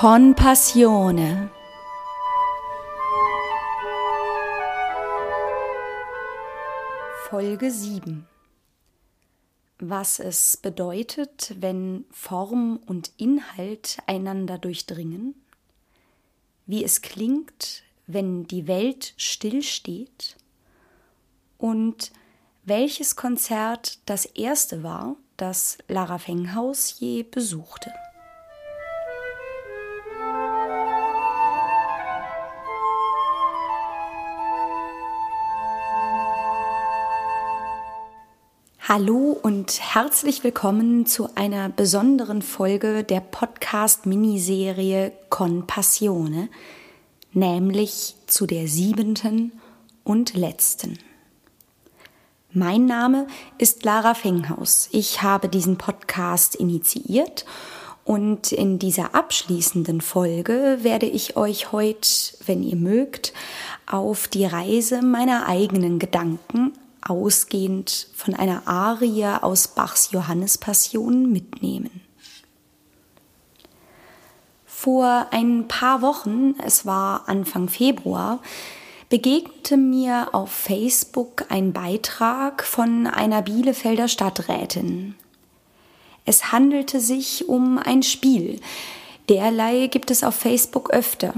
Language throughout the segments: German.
Con Passione. Folge 7. Was es bedeutet, wenn Form und Inhalt einander durchdringen, wie es klingt, wenn die Welt stillsteht und welches Konzert das erste war, das Lara Fenghaus je besuchte. Hallo und herzlich willkommen zu einer besonderen Folge der Podcast-Miniserie Con Passione, nämlich zu der siebenten und letzten. Mein Name ist Lara Fenghaus. Ich habe diesen Podcast initiiert und in dieser abschließenden Folge werde ich euch heute, wenn ihr mögt, auf die Reise meiner eigenen Gedanken ausgehend von einer Arie aus Bachs Johannespassion mitnehmen. Vor ein paar Wochen, es war Anfang Februar, begegnete mir auf Facebook ein Beitrag von einer Bielefelder Stadträtin. Es handelte sich um ein Spiel, derlei gibt es auf Facebook öfter,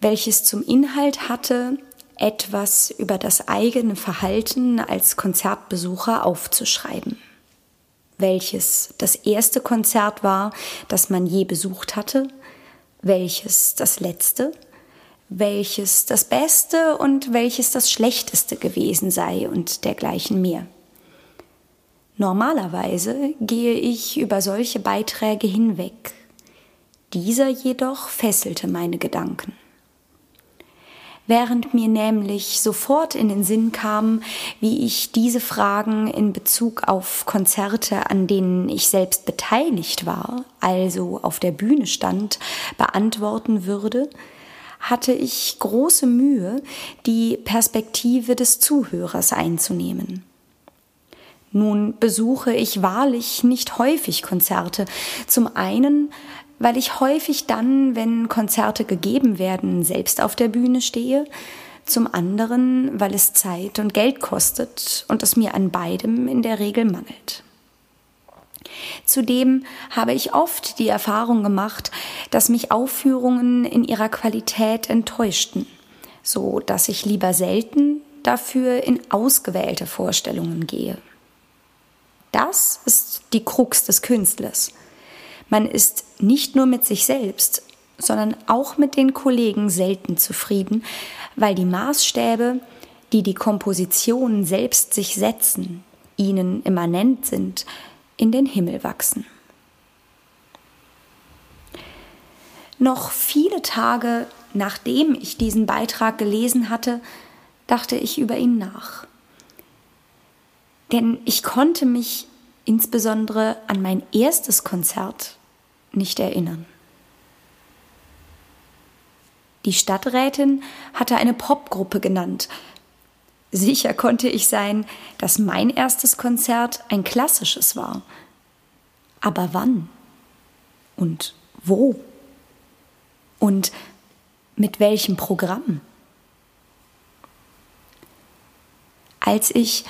welches zum Inhalt hatte, etwas über das eigene Verhalten als Konzertbesucher aufzuschreiben. Welches das erste Konzert war, das man je besucht hatte, welches das letzte, welches das Beste und welches das Schlechteste gewesen sei und dergleichen mehr. Normalerweise gehe ich über solche Beiträge hinweg. Dieser jedoch fesselte meine Gedanken während mir nämlich sofort in den Sinn kam, wie ich diese Fragen in Bezug auf Konzerte, an denen ich selbst beteiligt war, also auf der Bühne stand, beantworten würde, hatte ich große Mühe, die Perspektive des Zuhörers einzunehmen. Nun besuche ich wahrlich nicht häufig Konzerte. Zum einen, weil ich häufig dann, wenn Konzerte gegeben werden, selbst auf der Bühne stehe, zum anderen, weil es Zeit und Geld kostet und es mir an beidem in der Regel mangelt. Zudem habe ich oft die Erfahrung gemacht, dass mich Aufführungen in ihrer Qualität enttäuschten, so dass ich lieber selten dafür in ausgewählte Vorstellungen gehe. Das ist die Krux des Künstlers. Man ist nicht nur mit sich selbst, sondern auch mit den Kollegen selten zufrieden, weil die Maßstäbe, die die Kompositionen selbst sich setzen, ihnen immanent sind, in den Himmel wachsen. Noch viele Tage nachdem ich diesen Beitrag gelesen hatte, dachte ich über ihn nach. Denn ich konnte mich insbesondere an mein erstes Konzert nicht erinnern. Die Stadträtin hatte eine Popgruppe genannt. Sicher konnte ich sein, dass mein erstes Konzert ein klassisches war. Aber wann? Und wo? Und mit welchem Programm? Als ich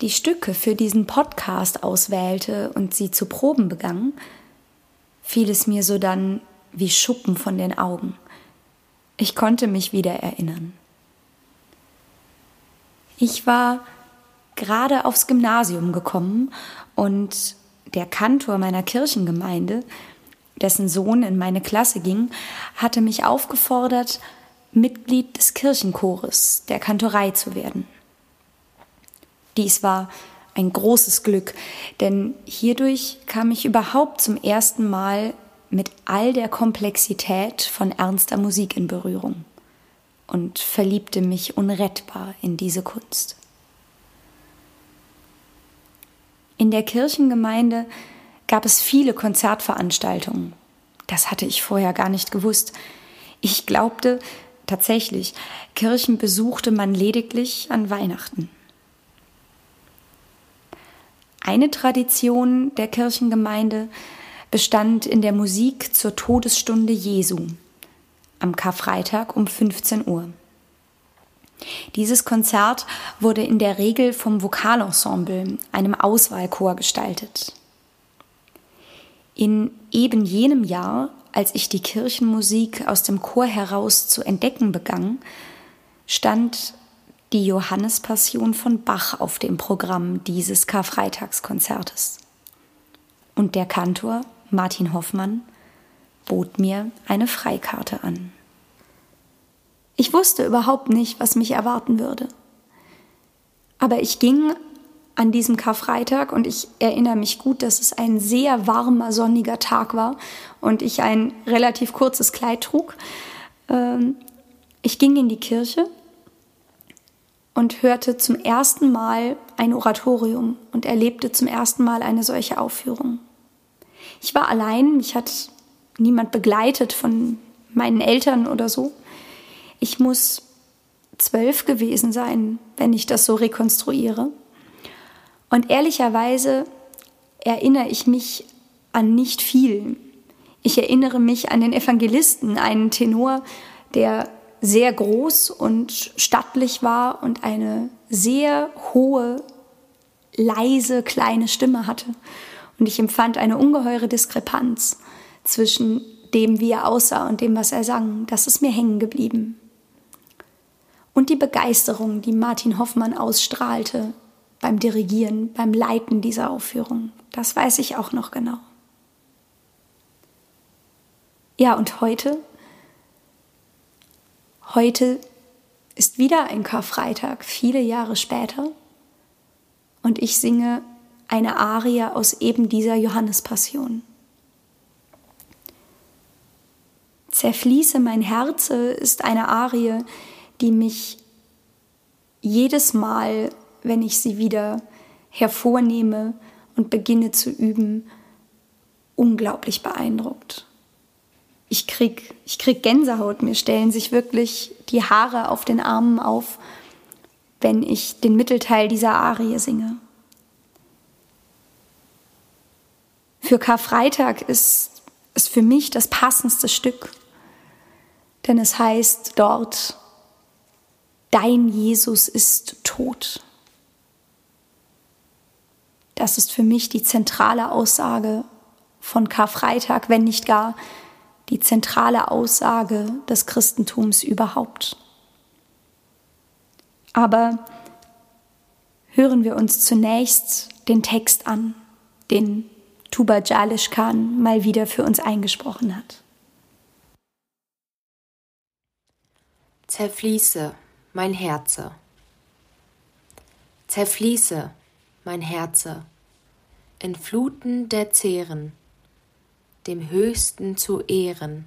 die Stücke für diesen Podcast auswählte und sie zu proben begann, fiel es mir so dann wie Schuppen von den Augen. Ich konnte mich wieder erinnern. Ich war gerade aufs Gymnasium gekommen und der Kantor meiner Kirchengemeinde, dessen Sohn in meine Klasse ging, hatte mich aufgefordert, Mitglied des Kirchenchores der Kantorei zu werden. Dies war ein großes Glück, denn hierdurch kam ich überhaupt zum ersten Mal mit all der Komplexität von ernster Musik in Berührung und verliebte mich unrettbar in diese Kunst. In der Kirchengemeinde gab es viele Konzertveranstaltungen. Das hatte ich vorher gar nicht gewusst. Ich glaubte tatsächlich, Kirchen besuchte man lediglich an Weihnachten. Eine Tradition der Kirchengemeinde bestand in der Musik zur Todesstunde Jesu am Karfreitag um 15 Uhr. Dieses Konzert wurde in der Regel vom Vokalensemble, einem Auswahlchor, gestaltet. In eben jenem Jahr, als ich die Kirchenmusik aus dem Chor heraus zu entdecken begann, stand die Johannespassion von Bach auf dem Programm dieses Karfreitagskonzertes. Und der Kantor, Martin Hoffmann, bot mir eine Freikarte an. Ich wusste überhaupt nicht, was mich erwarten würde. Aber ich ging an diesem Karfreitag und ich erinnere mich gut, dass es ein sehr warmer, sonniger Tag war und ich ein relativ kurzes Kleid trug. Ähm, ich ging in die Kirche und hörte zum ersten Mal ein Oratorium und erlebte zum ersten Mal eine solche Aufführung. Ich war allein, mich hat niemand begleitet von meinen Eltern oder so. Ich muss zwölf gewesen sein, wenn ich das so rekonstruiere. Und ehrlicherweise erinnere ich mich an nicht viel. Ich erinnere mich an den Evangelisten, einen Tenor, der sehr groß und stattlich war und eine sehr hohe, leise, kleine Stimme hatte. Und ich empfand eine ungeheure Diskrepanz zwischen dem, wie er aussah und dem, was er sang. Das ist mir hängen geblieben und die Begeisterung, die Martin Hoffmann ausstrahlte beim Dirigieren, beim Leiten dieser Aufführung. Das weiß ich auch noch genau. Ja, und heute? Heute ist wieder ein Karfreitag, viele Jahre später, und ich singe eine Arie aus eben dieser Johannespassion. Zerfließe mein Herze ist eine Arie, die mich jedes Mal, wenn ich sie wieder hervornehme und beginne zu üben, unglaublich beeindruckt. Ich krieg, ich krieg Gänsehaut, mir stellen sich wirklich die Haare auf den Armen auf, wenn ich den Mittelteil dieser Arie singe. Für Karfreitag ist es für mich das passendste Stück, denn es heißt dort, dein Jesus ist tot. Das ist für mich die zentrale Aussage von Karfreitag, wenn nicht gar die zentrale Aussage des Christentums überhaupt. Aber hören wir uns zunächst den Text an, den Tuba Jalish Khan mal wieder für uns eingesprochen hat. Zerfließe mein Herze. Zerfließe, mein Herze, in Fluten der Zehren, dem Höchsten zu Ehren.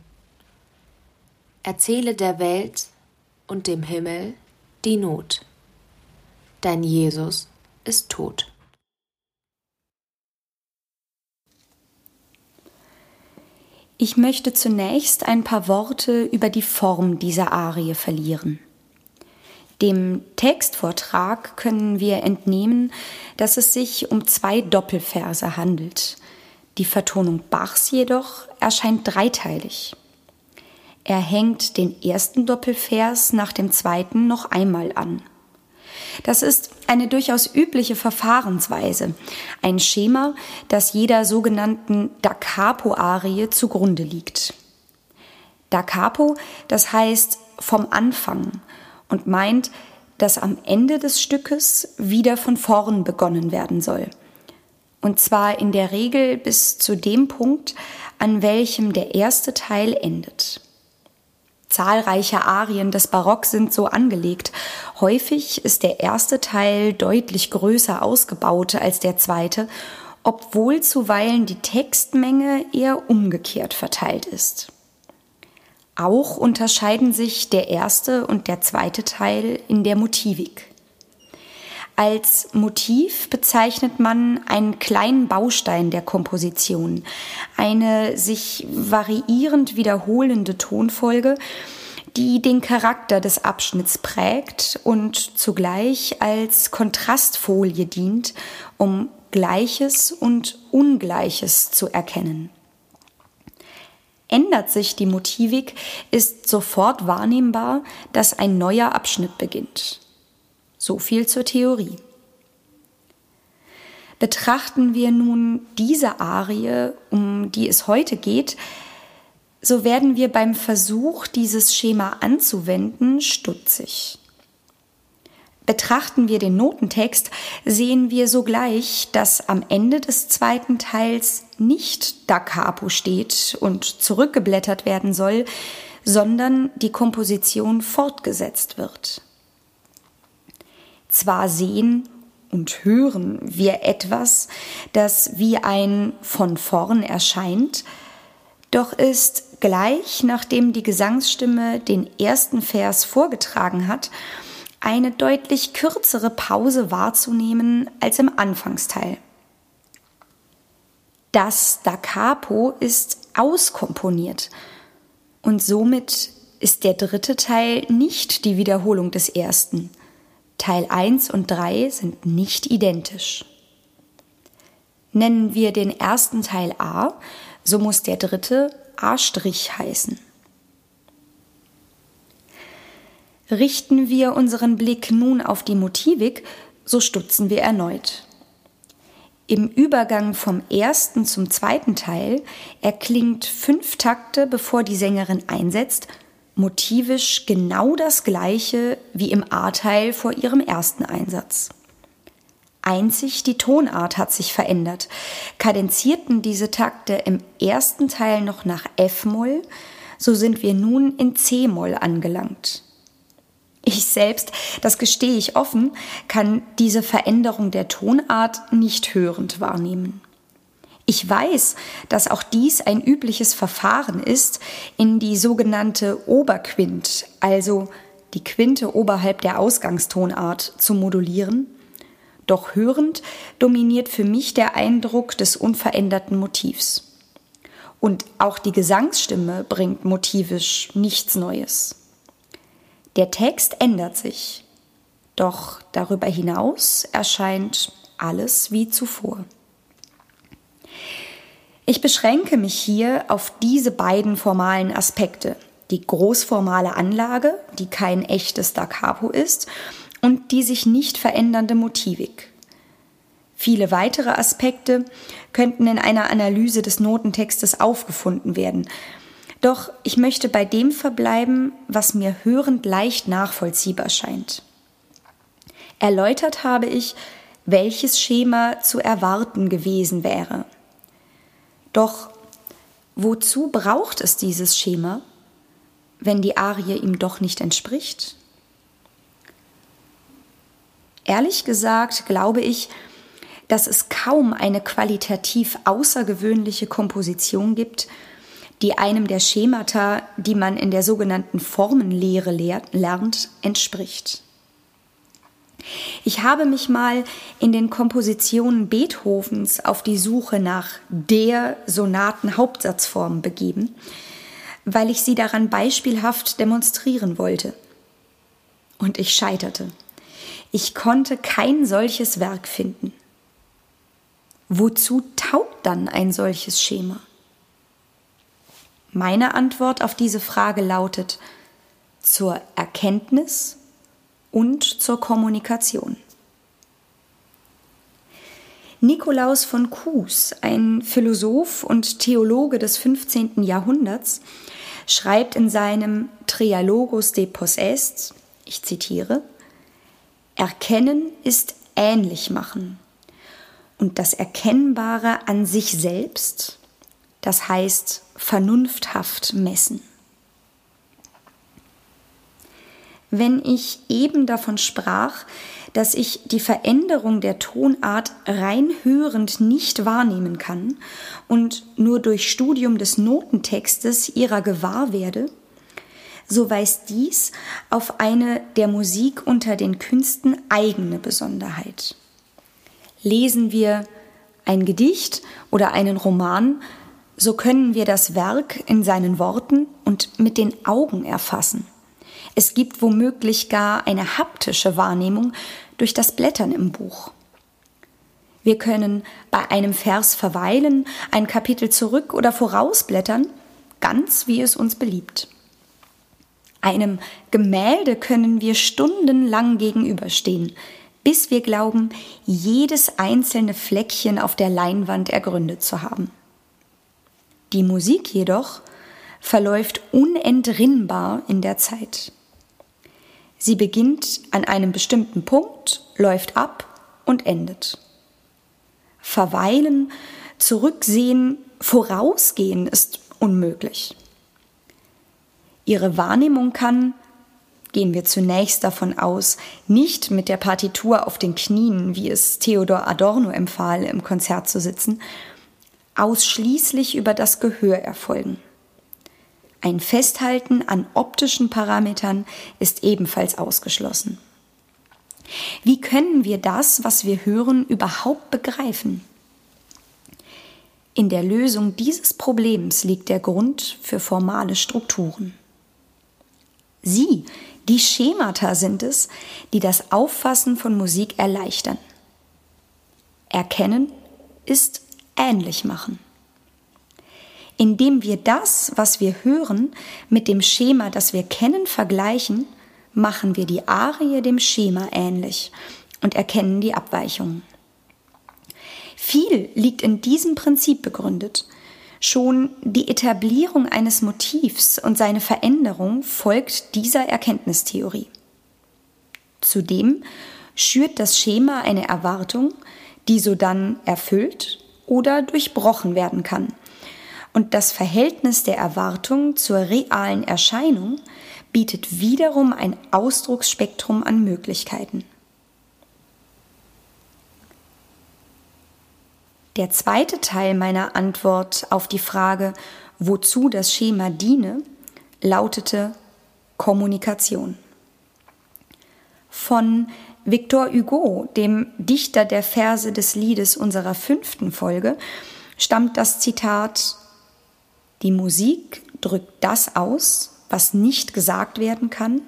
Erzähle der Welt und dem Himmel die Not. Dein Jesus ist tot. Ich möchte zunächst ein paar Worte über die Form dieser Arie verlieren. Dem Textvortrag können wir entnehmen, dass es sich um zwei Doppelverse handelt. Die Vertonung Bachs jedoch erscheint dreiteilig. Er hängt den ersten Doppelvers nach dem zweiten noch einmal an. Das ist eine durchaus übliche Verfahrensweise, ein Schema, das jeder sogenannten Da Capo-Arie zugrunde liegt. Da Capo, das heißt vom Anfang, und meint, dass am Ende des Stückes wieder von vorn begonnen werden soll. Und zwar in der Regel bis zu dem Punkt, an welchem der erste Teil endet. Zahlreiche Arien des Barock sind so angelegt. Häufig ist der erste Teil deutlich größer ausgebaut als der zweite, obwohl zuweilen die Textmenge eher umgekehrt verteilt ist. Auch unterscheiden sich der erste und der zweite Teil in der Motivik. Als Motiv bezeichnet man einen kleinen Baustein der Komposition, eine sich variierend wiederholende Tonfolge, die den Charakter des Abschnitts prägt und zugleich als Kontrastfolie dient, um Gleiches und Ungleiches zu erkennen. Ändert sich die Motivik, ist sofort wahrnehmbar, dass ein neuer Abschnitt beginnt. So viel zur Theorie. Betrachten wir nun diese Arie, um die es heute geht, so werden wir beim Versuch, dieses Schema anzuwenden, stutzig. Betrachten wir den Notentext, sehen wir sogleich, dass am Ende des zweiten Teils nicht da capo steht und zurückgeblättert werden soll, sondern die Komposition fortgesetzt wird. Zwar sehen und hören wir etwas, das wie ein von vorn erscheint, doch ist gleich nachdem die Gesangsstimme den ersten Vers vorgetragen hat, eine deutlich kürzere Pause wahrzunehmen als im Anfangsteil. Das Da Capo ist auskomponiert und somit ist der dritte Teil nicht die Wiederholung des ersten. Teil 1 und 3 sind nicht identisch. Nennen wir den ersten Teil A, so muss der dritte A' heißen. Richten wir unseren Blick nun auf die Motivik, so stutzen wir erneut. Im Übergang vom ersten zum zweiten Teil erklingt fünf Takte, bevor die Sängerin einsetzt, motivisch genau das gleiche wie im A-Teil vor ihrem ersten Einsatz. Einzig die Tonart hat sich verändert. Kadenzierten diese Takte im ersten Teil noch nach F-Moll, so sind wir nun in C-Moll angelangt. Ich selbst, das gestehe ich offen, kann diese Veränderung der Tonart nicht hörend wahrnehmen. Ich weiß, dass auch dies ein übliches Verfahren ist, in die sogenannte Oberquint, also die Quinte oberhalb der Ausgangstonart, zu modulieren. Doch hörend dominiert für mich der Eindruck des unveränderten Motivs. Und auch die Gesangsstimme bringt motivisch nichts Neues. Der Text ändert sich, doch darüber hinaus erscheint alles wie zuvor. Ich beschränke mich hier auf diese beiden formalen Aspekte. Die großformale Anlage, die kein echtes Da Capo ist, und die sich nicht verändernde Motivik. Viele weitere Aspekte könnten in einer Analyse des Notentextes aufgefunden werden, doch ich möchte bei dem verbleiben, was mir hörend leicht nachvollziehbar scheint. Erläutert habe ich, welches Schema zu erwarten gewesen wäre. Doch wozu braucht es dieses Schema, wenn die Arie ihm doch nicht entspricht? Ehrlich gesagt glaube ich, dass es kaum eine qualitativ außergewöhnliche Komposition gibt, die einem der Schemata, die man in der sogenannten Formenlehre lernt, entspricht. Ich habe mich mal in den Kompositionen Beethovens auf die Suche nach der Sonaten-Hauptsatzform begeben, weil ich sie daran beispielhaft demonstrieren wollte. Und ich scheiterte. Ich konnte kein solches Werk finden. Wozu taugt dann ein solches Schema? Meine Antwort auf diese Frage lautet zur Erkenntnis und zur Kommunikation. Nikolaus von Kues, ein Philosoph und Theologe des 15. Jahrhunderts, schreibt in seinem Trialogus de Possest, ich zitiere, Erkennen ist ähnlich machen und das Erkennbare an sich selbst, das heißt vernunfthaft messen. Wenn ich eben davon sprach, dass ich die Veränderung der Tonart rein hörend nicht wahrnehmen kann und nur durch Studium des Notentextes ihrer gewahr werde, so weist dies auf eine der Musik unter den Künsten eigene Besonderheit. Lesen wir ein Gedicht oder einen Roman, so können wir das Werk in seinen Worten und mit den Augen erfassen. Es gibt womöglich gar eine haptische Wahrnehmung durch das Blättern im Buch. Wir können bei einem Vers verweilen, ein Kapitel zurück oder vorausblättern, ganz wie es uns beliebt. Einem Gemälde können wir stundenlang gegenüberstehen, bis wir glauben, jedes einzelne Fleckchen auf der Leinwand ergründet zu haben. Die Musik jedoch verläuft unentrinnbar in der Zeit. Sie beginnt an einem bestimmten Punkt, läuft ab und endet. Verweilen, zurücksehen, vorausgehen ist unmöglich. Ihre Wahrnehmung kann, gehen wir zunächst davon aus, nicht mit der Partitur auf den Knien, wie es Theodor Adorno empfahl, im Konzert zu sitzen, ausschließlich über das Gehör erfolgen. Ein Festhalten an optischen Parametern ist ebenfalls ausgeschlossen. Wie können wir das, was wir hören, überhaupt begreifen? In der Lösung dieses Problems liegt der Grund für formale Strukturen. Sie, die Schemata sind es, die das Auffassen von Musik erleichtern. Erkennen ist ähnlich machen. Indem wir das, was wir hören, mit dem Schema, das wir kennen, vergleichen, machen wir die Arie dem Schema ähnlich und erkennen die Abweichungen. Viel liegt in diesem Prinzip begründet, Schon die Etablierung eines Motivs und seine Veränderung folgt dieser Erkenntnistheorie. Zudem schürt das Schema eine Erwartung, die sodann erfüllt oder durchbrochen werden kann. Und das Verhältnis der Erwartung zur realen Erscheinung bietet wiederum ein Ausdrucksspektrum an Möglichkeiten. Der zweite Teil meiner Antwort auf die Frage, wozu das Schema diene, lautete Kommunikation. Von Victor Hugo, dem Dichter der Verse des Liedes unserer fünften Folge, stammt das Zitat Die Musik drückt das aus, was nicht gesagt werden kann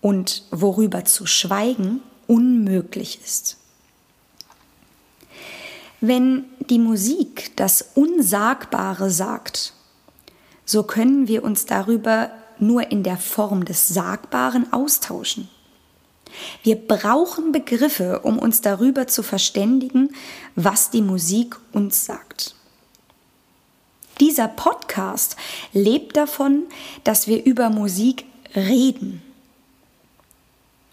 und worüber zu schweigen unmöglich ist. Wenn die Musik das Unsagbare sagt, so können wir uns darüber nur in der Form des Sagbaren austauschen. Wir brauchen Begriffe, um uns darüber zu verständigen, was die Musik uns sagt. Dieser Podcast lebt davon, dass wir über Musik reden.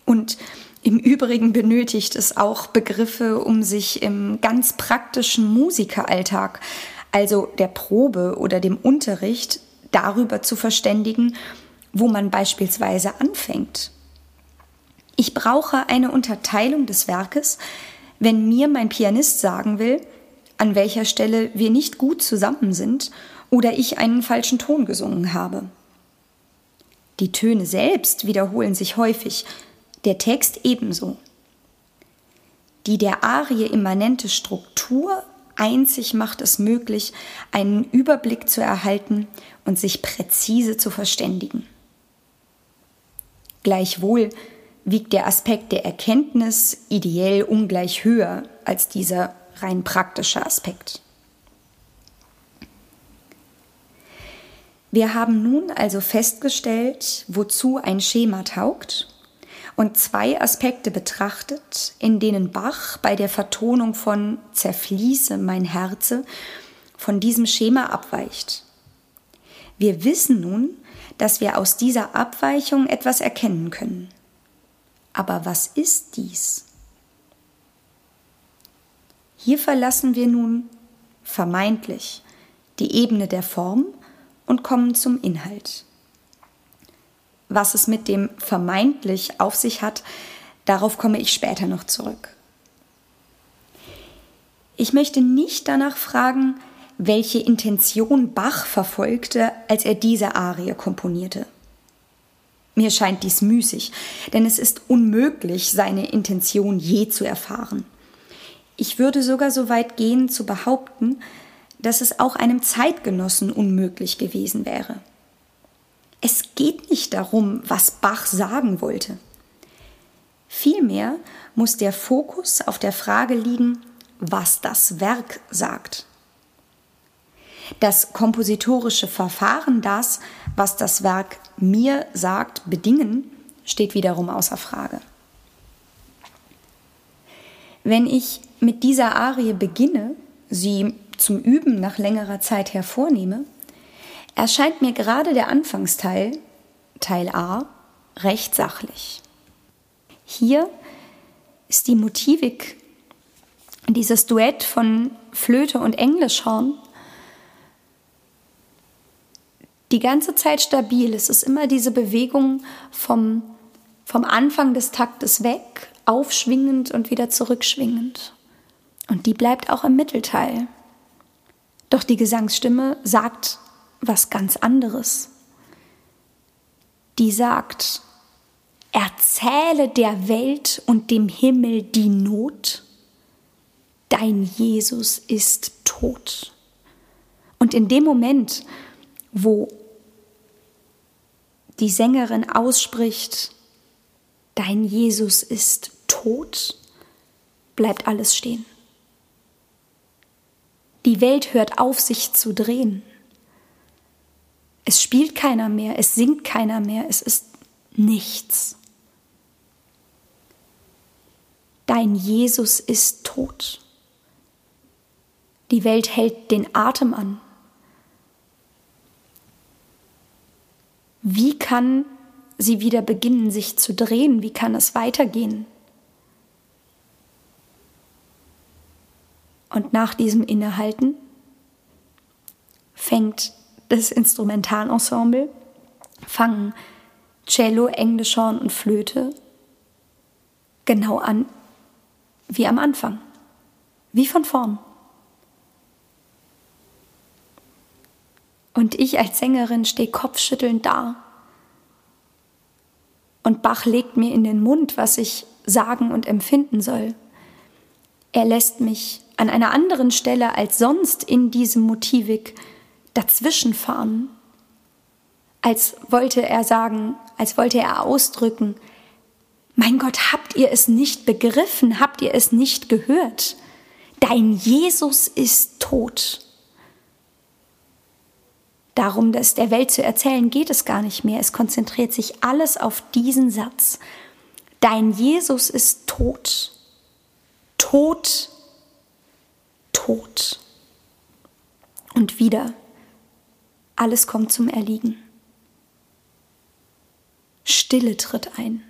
Und im Übrigen benötigt es auch Begriffe, um sich im ganz praktischen Musikeralltag, also der Probe oder dem Unterricht, darüber zu verständigen, wo man beispielsweise anfängt. Ich brauche eine Unterteilung des Werkes, wenn mir mein Pianist sagen will, an welcher Stelle wir nicht gut zusammen sind oder ich einen falschen Ton gesungen habe. Die Töne selbst wiederholen sich häufig, der Text ebenso. Die der Arie immanente Struktur einzig macht es möglich, einen Überblick zu erhalten und sich präzise zu verständigen. Gleichwohl wiegt der Aspekt der Erkenntnis ideell ungleich höher als dieser rein praktische Aspekt. Wir haben nun also festgestellt, wozu ein Schema taugt und zwei Aspekte betrachtet, in denen Bach bei der Vertonung von Zerfließe mein Herze von diesem Schema abweicht. Wir wissen nun, dass wir aus dieser Abweichung etwas erkennen können. Aber was ist dies? Hier verlassen wir nun vermeintlich die Ebene der Form und kommen zum Inhalt. Was es mit dem vermeintlich auf sich hat, darauf komme ich später noch zurück. Ich möchte nicht danach fragen, welche Intention Bach verfolgte, als er diese Arie komponierte. Mir scheint dies müßig, denn es ist unmöglich, seine Intention je zu erfahren. Ich würde sogar so weit gehen zu behaupten, dass es auch einem Zeitgenossen unmöglich gewesen wäre. Es geht nicht darum, was Bach sagen wollte. Vielmehr muss der Fokus auf der Frage liegen, was das Werk sagt. Das kompositorische Verfahren, das, was das Werk mir sagt, bedingen, steht wiederum außer Frage. Wenn ich mit dieser Arie beginne, sie zum Üben nach längerer Zeit hervornehme, erscheint mir gerade der Anfangsteil, Teil A, recht sachlich. Hier ist die Motivik, dieses Duett von Flöte und Englischhorn, die ganze Zeit stabil. Es ist immer diese Bewegung vom, vom Anfang des Taktes weg, aufschwingend und wieder zurückschwingend. Und die bleibt auch im Mittelteil. Doch die Gesangsstimme sagt was ganz anderes. Die sagt, erzähle der Welt und dem Himmel die Not, dein Jesus ist tot. Und in dem Moment, wo die Sängerin ausspricht, dein Jesus ist tot, bleibt alles stehen. Die Welt hört auf, sich zu drehen. Es spielt keiner mehr, es singt keiner mehr, es ist nichts. Dein Jesus ist tot. Die Welt hält den Atem an. Wie kann sie wieder beginnen, sich zu drehen? Wie kann es weitergehen? Und nach diesem Innehalten fängt das Instrumentalensemble, fangen Cello, Englischhorn und Flöte genau an wie am Anfang, wie von vorn. Und ich als Sängerin stehe kopfschüttelnd da. Und Bach legt mir in den Mund, was ich sagen und empfinden soll. Er lässt mich an einer anderen Stelle als sonst in diesem Motivik dazwischenfahren, als wollte er sagen, als wollte er ausdrücken, mein Gott, habt ihr es nicht begriffen, habt ihr es nicht gehört? Dein Jesus ist tot. Darum, das der Welt zu erzählen, geht es gar nicht mehr. Es konzentriert sich alles auf diesen Satz. Dein Jesus ist tot. Tot. Tot. Und wieder. Alles kommt zum Erliegen. Stille tritt ein.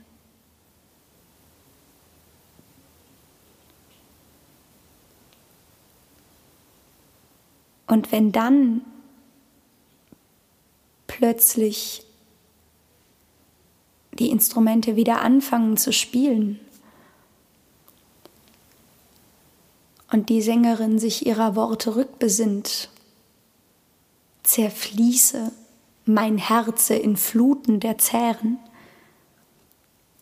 Und wenn dann plötzlich die Instrumente wieder anfangen zu spielen und die Sängerin sich ihrer Worte rückbesinnt, zerfließe mein Herze in Fluten der Zähren,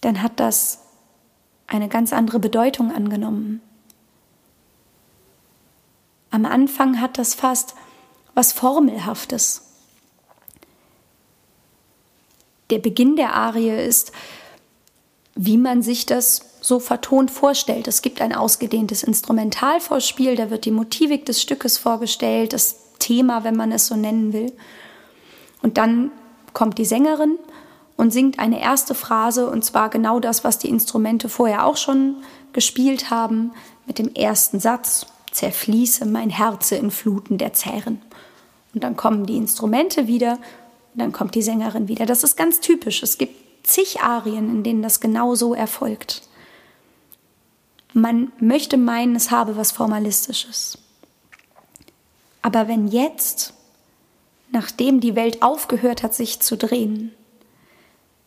dann hat das eine ganz andere Bedeutung angenommen. Am Anfang hat das fast was Formelhaftes. Der Beginn der Arie ist, wie man sich das so vertont vorstellt. Es gibt ein ausgedehntes Instrumentalvorspiel, da wird die Motivik des Stückes vorgestellt, das Thema, wenn man es so nennen will. Und dann kommt die Sängerin und singt eine erste Phrase, und zwar genau das, was die Instrumente vorher auch schon gespielt haben, mit dem ersten Satz, zerfließe mein Herze in Fluten der Zähren. Und dann kommen die Instrumente wieder und dann kommt die Sängerin wieder. Das ist ganz typisch. Es gibt zig Arien, in denen das genau so erfolgt. Man möchte meinen, es habe was Formalistisches. Aber wenn jetzt, nachdem die Welt aufgehört hat, sich zu drehen,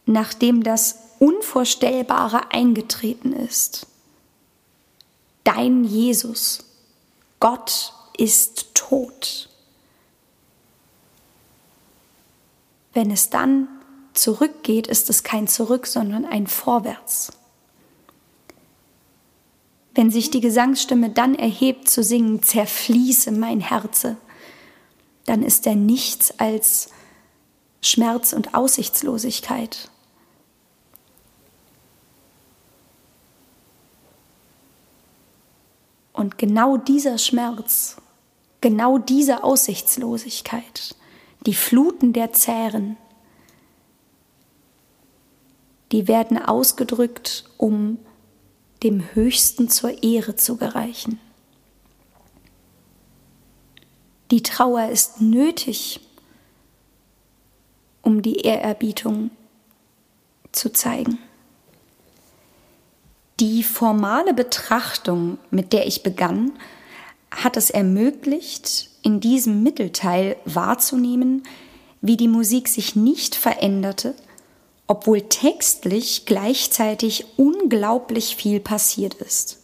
nachdem das Unvorstellbare eingetreten ist, dein Jesus Gott ist tot. Wenn es dann zurückgeht, ist es kein Zurück, sondern ein Vorwärts. Wenn sich die Gesangsstimme dann erhebt zu singen, zerfließe mein Herze, dann ist er nichts als Schmerz und Aussichtslosigkeit. Und genau dieser Schmerz, genau diese Aussichtslosigkeit, die Fluten der Zähren, die werden ausgedrückt, um dem Höchsten zur Ehre zu gereichen. Die Trauer ist nötig, um die Ehrerbietung zu zeigen. Die formale Betrachtung, mit der ich begann, hat es ermöglicht, in diesem Mittelteil wahrzunehmen, wie die Musik sich nicht veränderte, obwohl textlich gleichzeitig unglaublich viel passiert ist.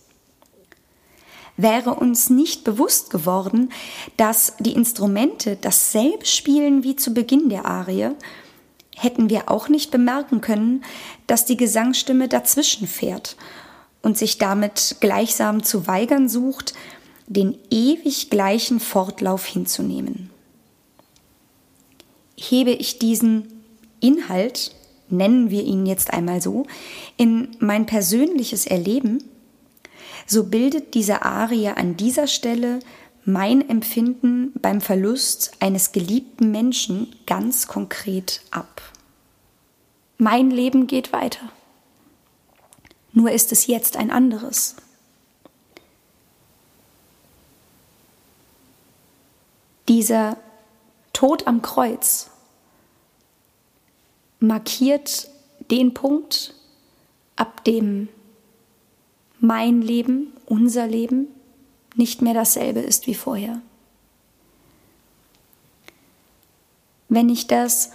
Wäre uns nicht bewusst geworden, dass die Instrumente dasselbe spielen wie zu Beginn der Arie, hätten wir auch nicht bemerken können, dass die Gesangsstimme dazwischen fährt und sich damit gleichsam zu weigern sucht, den ewig gleichen Fortlauf hinzunehmen. Hebe ich diesen Inhalt, nennen wir ihn jetzt einmal so, in mein persönliches Erleben, so bildet diese Arie an dieser Stelle mein Empfinden beim Verlust eines geliebten Menschen ganz konkret ab. Mein Leben geht weiter. Nur ist es jetzt ein anderes. Dieser Tod am Kreuz markiert den Punkt, ab dem mein Leben, unser Leben nicht mehr dasselbe ist wie vorher. Wenn ich das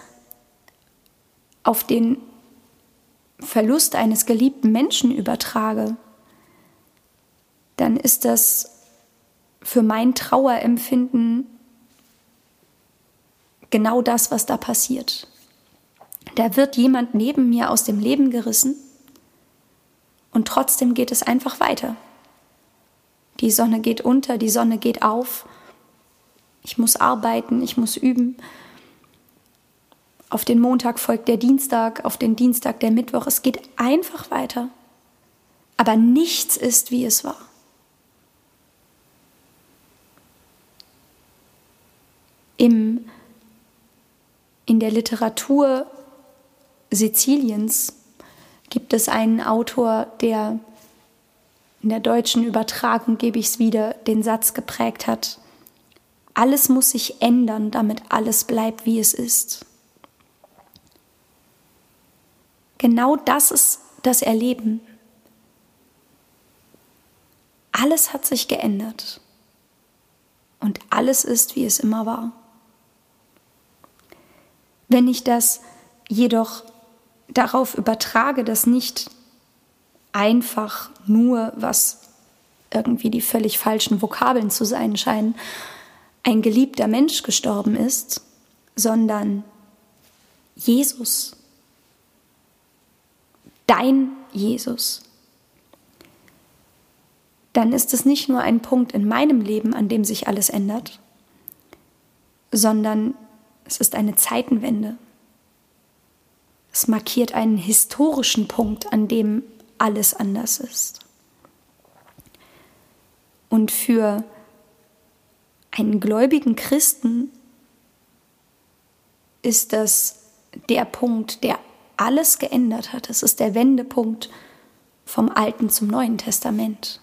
auf den Verlust eines geliebten Menschen übertrage, dann ist das für mein Trauerempfinden genau das, was da passiert. Da wird jemand neben mir aus dem Leben gerissen und trotzdem geht es einfach weiter. Die Sonne geht unter, die Sonne geht auf. Ich muss arbeiten, ich muss üben. Auf den Montag folgt der Dienstag, auf den Dienstag der Mittwoch. Es geht einfach weiter. Aber nichts ist, wie es war. Im, in der Literatur Siziliens gibt es einen Autor, der in der deutschen Übertragung gebe ich es wieder, den Satz geprägt hat, alles muss sich ändern, damit alles bleibt, wie es ist. Genau das ist das Erleben. Alles hat sich geändert und alles ist, wie es immer war. Wenn ich das jedoch darauf übertrage, dass nicht einfach nur, was irgendwie die völlig falschen Vokabeln zu sein scheinen, ein geliebter Mensch gestorben ist, sondern Jesus, dein Jesus, dann ist es nicht nur ein Punkt in meinem Leben, an dem sich alles ändert, sondern es ist eine Zeitenwende. Es markiert einen historischen Punkt, an dem alles anders ist. Und für einen gläubigen Christen ist das der Punkt, der alles geändert hat. Es ist der Wendepunkt vom Alten zum Neuen Testament.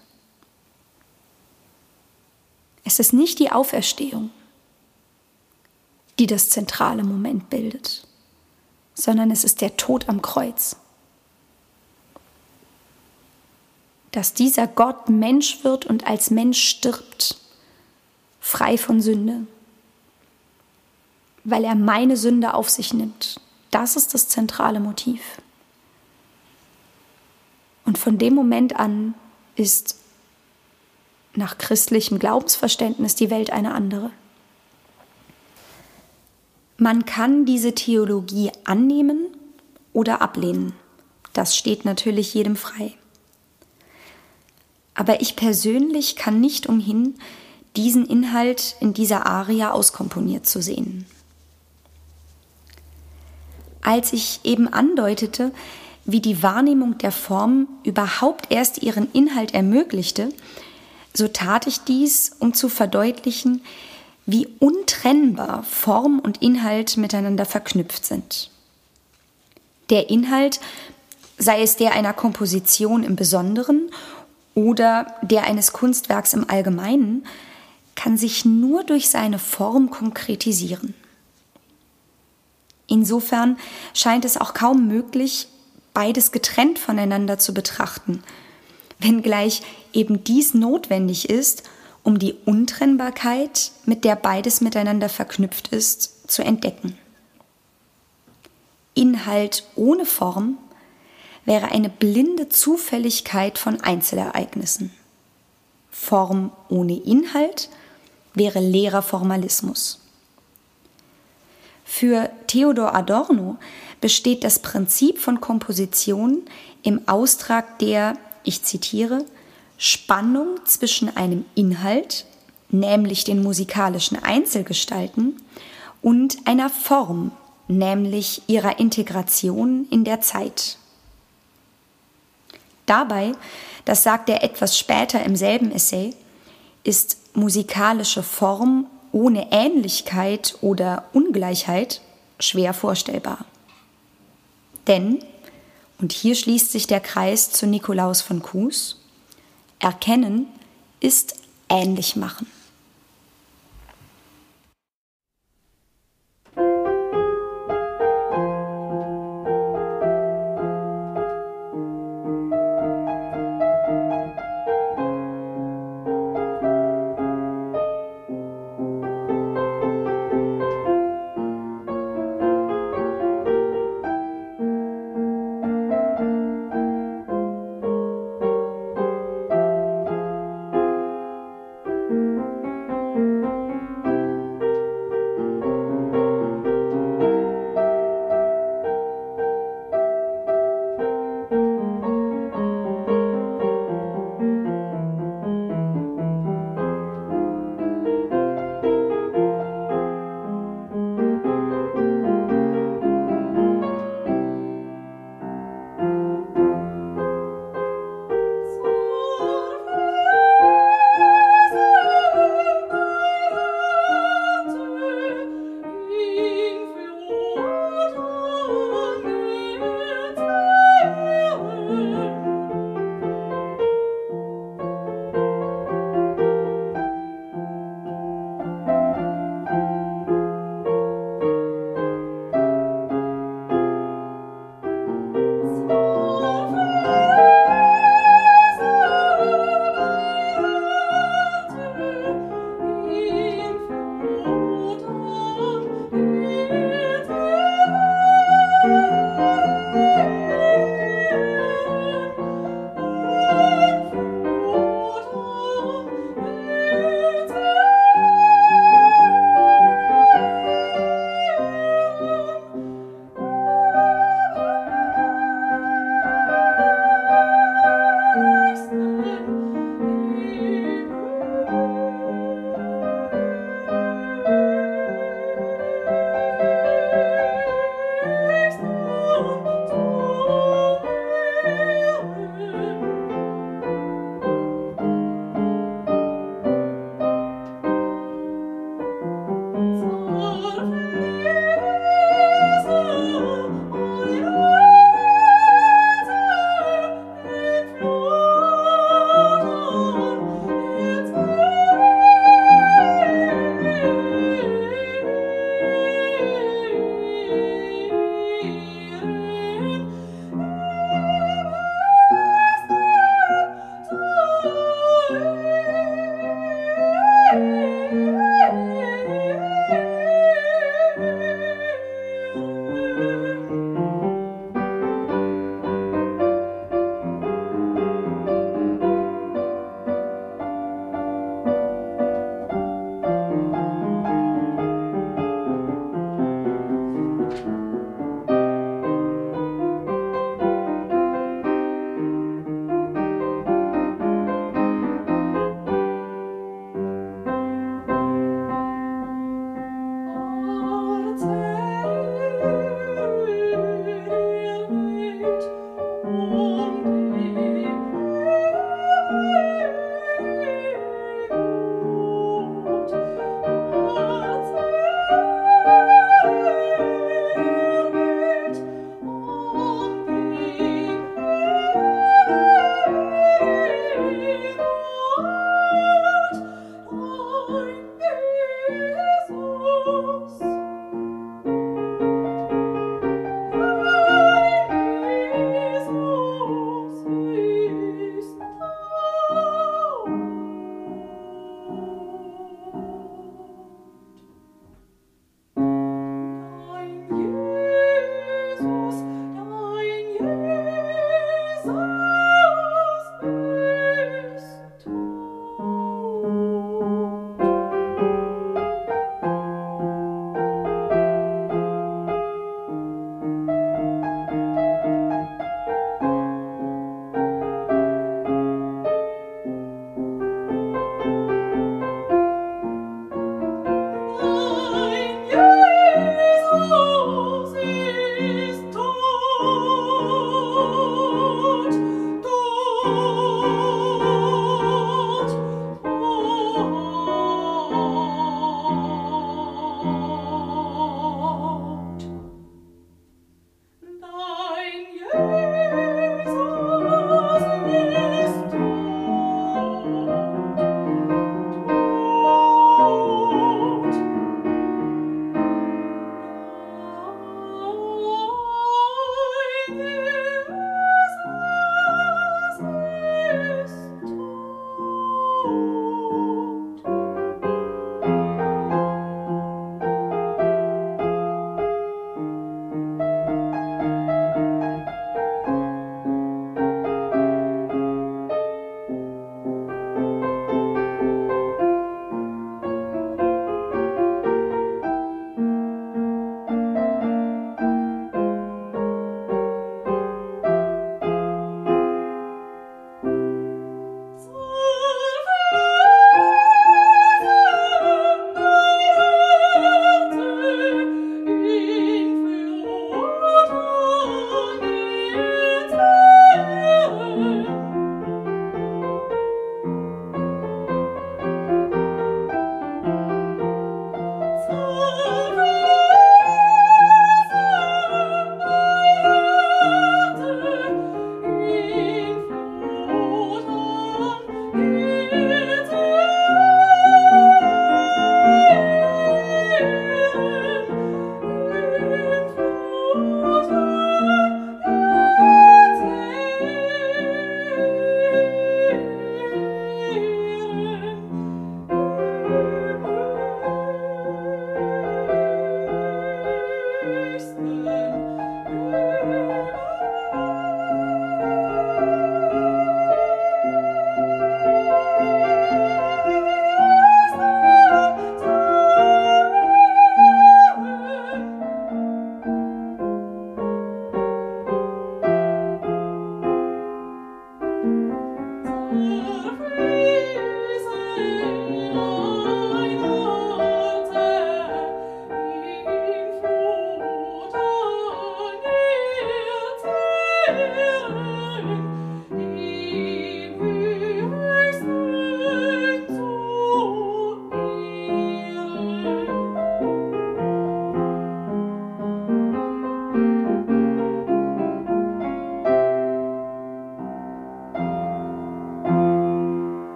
Es ist nicht die Auferstehung, die das zentrale Moment bildet sondern es ist der Tod am Kreuz. Dass dieser Gott Mensch wird und als Mensch stirbt, frei von Sünde, weil er meine Sünde auf sich nimmt. Das ist das zentrale Motiv. Und von dem Moment an ist nach christlichem Glaubensverständnis die Welt eine andere. Man kann diese Theologie annehmen oder ablehnen. Das steht natürlich jedem frei. Aber ich persönlich kann nicht umhin, diesen Inhalt in dieser Aria auskomponiert zu sehen. Als ich eben andeutete, wie die Wahrnehmung der Form überhaupt erst ihren Inhalt ermöglichte, so tat ich dies, um zu verdeutlichen, wie untrennbar Form und Inhalt miteinander verknüpft sind. Der Inhalt, sei es der einer Komposition im Besonderen oder der eines Kunstwerks im Allgemeinen, kann sich nur durch seine Form konkretisieren. Insofern scheint es auch kaum möglich, beides getrennt voneinander zu betrachten, wenngleich eben dies notwendig ist, um die Untrennbarkeit, mit der beides miteinander verknüpft ist, zu entdecken. Inhalt ohne Form wäre eine blinde Zufälligkeit von Einzelereignissen. Form ohne Inhalt wäre leerer Formalismus. Für Theodor Adorno besteht das Prinzip von Komposition im Austrag der, ich zitiere, Spannung zwischen einem Inhalt, nämlich den musikalischen Einzelgestalten, und einer Form, nämlich ihrer Integration in der Zeit. Dabei, das sagt er etwas später im selben Essay, ist musikalische Form ohne Ähnlichkeit oder Ungleichheit schwer vorstellbar. Denn, und hier schließt sich der Kreis zu Nikolaus von Kues, Erkennen ist ähnlich machen.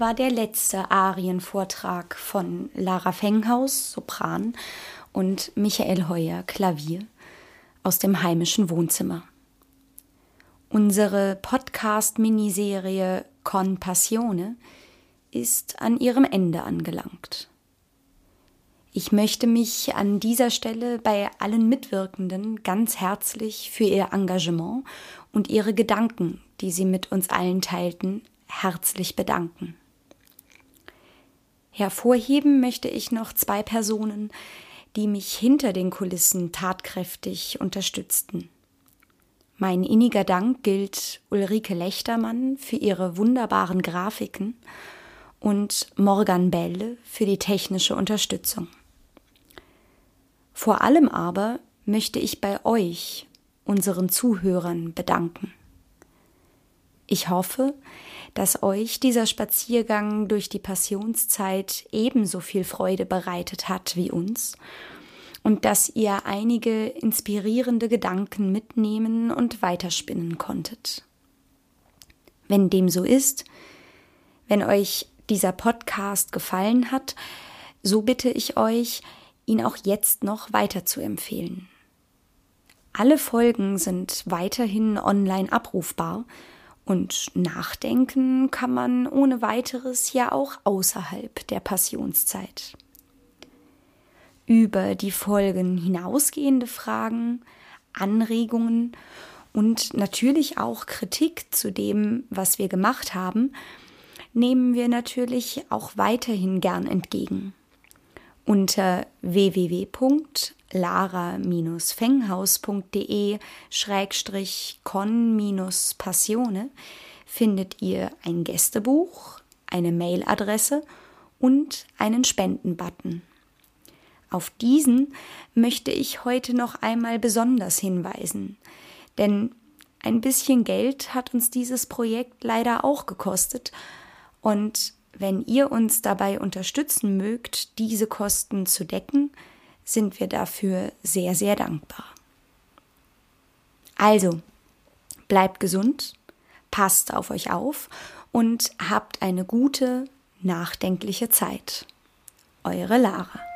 War der letzte Arienvortrag von Lara Fenghaus, Sopran, und Michael Heuer, Klavier, aus dem heimischen Wohnzimmer. Unsere Podcast-Miniserie Con Passione ist an ihrem Ende angelangt. Ich möchte mich an dieser Stelle bei allen Mitwirkenden ganz herzlich für ihr Engagement und ihre Gedanken, die sie mit uns allen teilten, herzlich bedanken. Hervorheben möchte ich noch zwei Personen, die mich hinter den Kulissen tatkräftig unterstützten. Mein inniger Dank gilt Ulrike Lechtermann für ihre wunderbaren Grafiken und Morgan Belle für die technische Unterstützung. Vor allem aber möchte ich bei euch, unseren Zuhörern, bedanken. Ich hoffe, dass euch dieser Spaziergang durch die Passionszeit ebenso viel Freude bereitet hat wie uns und dass ihr einige inspirierende Gedanken mitnehmen und weiterspinnen konntet. Wenn dem so ist, wenn euch dieser Podcast gefallen hat, so bitte ich euch, ihn auch jetzt noch weiter zu empfehlen. Alle Folgen sind weiterhin online abrufbar und nachdenken kann man ohne weiteres ja auch außerhalb der Passionszeit. Über die Folgen hinausgehende Fragen, Anregungen und natürlich auch Kritik zu dem, was wir gemacht haben, nehmen wir natürlich auch weiterhin gern entgegen. Unter www.lara-fenghaus.de con-passione findet ihr ein Gästebuch, eine Mailadresse und einen Spendenbutton. Auf diesen möchte ich heute noch einmal besonders hinweisen, denn ein bisschen Geld hat uns dieses Projekt leider auch gekostet und wenn ihr uns dabei unterstützen mögt, diese Kosten zu decken, sind wir dafür sehr, sehr dankbar. Also, bleibt gesund, passt auf euch auf und habt eine gute, nachdenkliche Zeit. Eure Lara.